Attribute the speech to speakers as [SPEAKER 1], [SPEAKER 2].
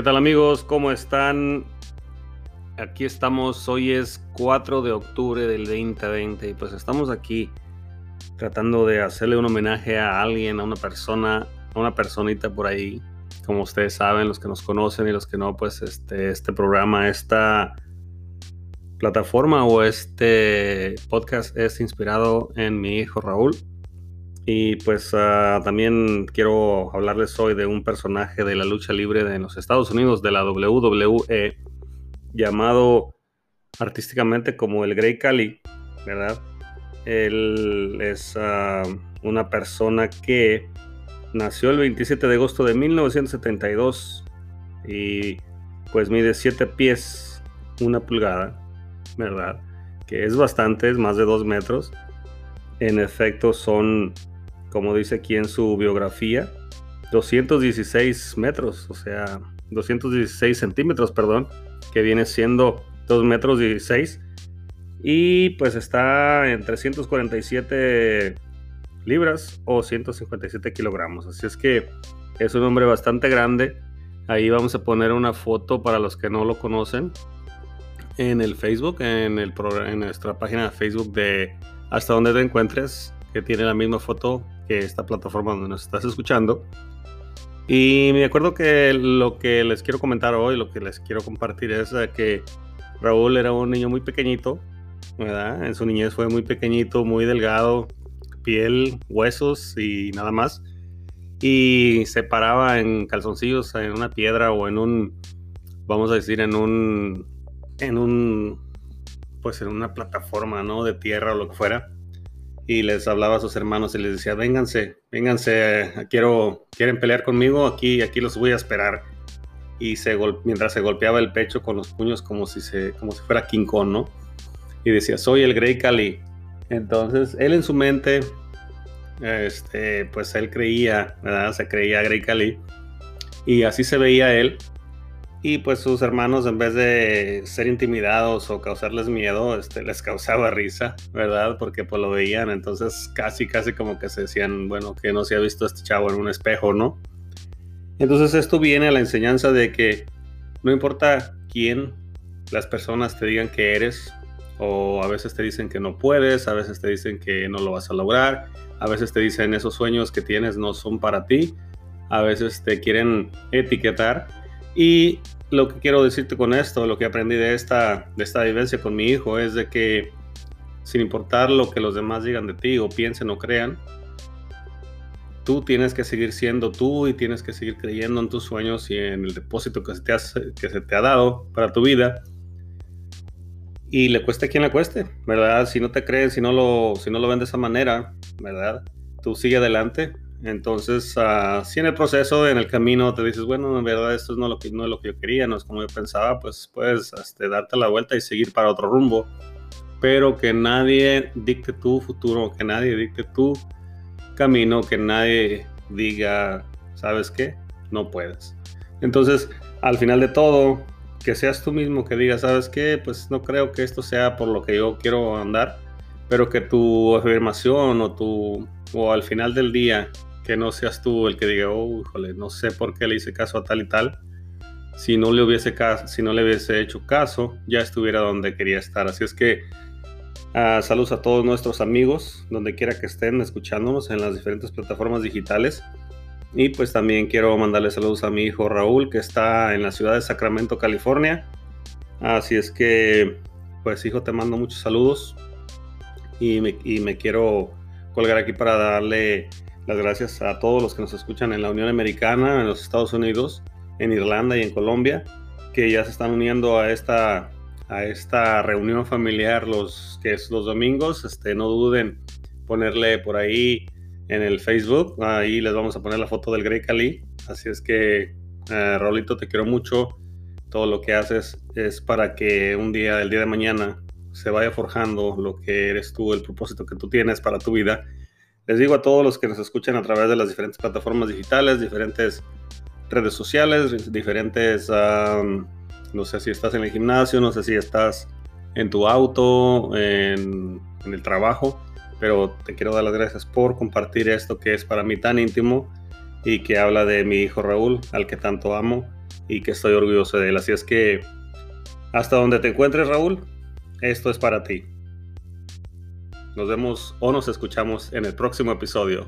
[SPEAKER 1] ¿Qué tal amigos? ¿Cómo están? Aquí estamos, hoy es 4 de octubre del 2020 y pues estamos aquí tratando de hacerle un homenaje a alguien, a una persona, a una personita por ahí. Como ustedes saben, los que nos conocen y los que no, pues este, este programa, esta plataforma o este podcast es inspirado en mi hijo Raúl. Y pues ah, también quiero hablarles hoy de un personaje de la lucha libre de los Estados Unidos, de la WWE, llamado artísticamente como el Grey Cali, ¿verdad? Él es ah, una persona que nació el 27 de agosto de 1972 y pues mide 7 pies, una pulgada, ¿verdad? Que es bastante, es más de 2 metros. En efecto, son como dice aquí en su biografía, 216 metros, o sea, 216 centímetros, perdón, que viene siendo 2 metros 16. Y pues está en 347 libras o 157 kilogramos. Así es que es un hombre bastante grande. Ahí vamos a poner una foto para los que no lo conocen en el Facebook, en, el, en nuestra página de Facebook de Hasta donde te encuentres, que tiene la misma foto esta plataforma donde nos estás escuchando. Y me acuerdo que lo que les quiero comentar hoy, lo que les quiero compartir es que Raúl era un niño muy pequeñito. En su niñez fue muy pequeñito, muy delgado, piel, huesos y nada más. Y se paraba en calzoncillos en una piedra o en un, vamos a decir, en un, en un, pues en una plataforma, ¿no? De tierra o lo que fuera y les hablaba a sus hermanos y les decía, vénganse, vénganse, quiero, quieren pelear conmigo, aquí, aquí los voy a esperar. Y se mientras se golpeaba el pecho con los puños como si, se, como si fuera King Kong, ¿no? Y decía, soy el Grey Cali. Entonces, él en su mente, este, pues él creía, ¿verdad? Se creía Grey Cali. Y así se veía él. Y pues sus hermanos, en vez de ser intimidados o causarles miedo, este, les causaba risa, ¿verdad? Porque pues lo veían, entonces casi, casi como que se decían, bueno, que no se ha visto este chavo en un espejo, ¿no? Entonces esto viene a la enseñanza de que no importa quién las personas te digan que eres, o a veces te dicen que no puedes, a veces te dicen que no lo vas a lograr, a veces te dicen esos sueños que tienes no son para ti, a veces te quieren etiquetar y lo que quiero decirte con esto, lo que aprendí de esta, de esta vivencia con mi hijo es de que sin importar lo que los demás digan de ti o piensen o crean, tú tienes que seguir siendo tú y tienes que seguir creyendo en tus sueños y en el depósito que se te, ha dado para tu vida. Y le cueste a quien le cueste, ¿verdad? Si no te creen, si no lo, si no lo ven de esa manera, ¿verdad? Tú sigue adelante, entonces, uh, si en el proceso, en el camino, te dices, bueno, en verdad esto no es lo que, no es lo que yo quería, no es como yo pensaba, pues puedes este, darte la vuelta y seguir para otro rumbo. Pero que nadie dicte tu futuro, que nadie dicte tu camino, que nadie diga, ¿sabes qué? No puedes. Entonces, al final de todo, que seas tú mismo que digas, ¿sabes qué? Pues no creo que esto sea por lo que yo quiero andar, pero que tu afirmación o tu o al final del día que no seas tú el que diga, oh, híjole, no sé por qué le hice caso a tal y tal. Si no le hubiese, si no le hubiese hecho caso, ya estuviera donde quería estar. Así es que uh, saludos a todos nuestros amigos, donde quiera que estén escuchándonos en las diferentes plataformas digitales. Y pues también quiero mandarle saludos a mi hijo Raúl, que está en la ciudad de Sacramento, California. Así es que, pues hijo, te mando muchos saludos. Y me, y me quiero colgar aquí para darle las gracias a todos los que nos escuchan en la Unión Americana, en los Estados Unidos, en Irlanda y en Colombia, que ya se están uniendo a esta, a esta reunión familiar los que es los domingos. Este, no duden ponerle por ahí en el Facebook. Ahí les vamos a poner la foto del Grey Cali. Así es que, eh, Rolito, te quiero mucho. Todo lo que haces es para que un día, el día de mañana, se vaya forjando lo que eres tú, el propósito que tú tienes para tu vida les digo a todos los que nos escuchan a través de las diferentes plataformas digitales, diferentes redes sociales, diferentes, no sé si estás en el gimnasio, no sé si estás en tu auto, en, en el trabajo, pero te quiero dar las gracias por compartir esto que es para mí tan íntimo y que habla de mi hijo Raúl, al que tanto amo y que estoy orgulloso de él. Así es que hasta donde te encuentres, Raúl, esto es para ti. Nos vemos o nos escuchamos en el próximo episodio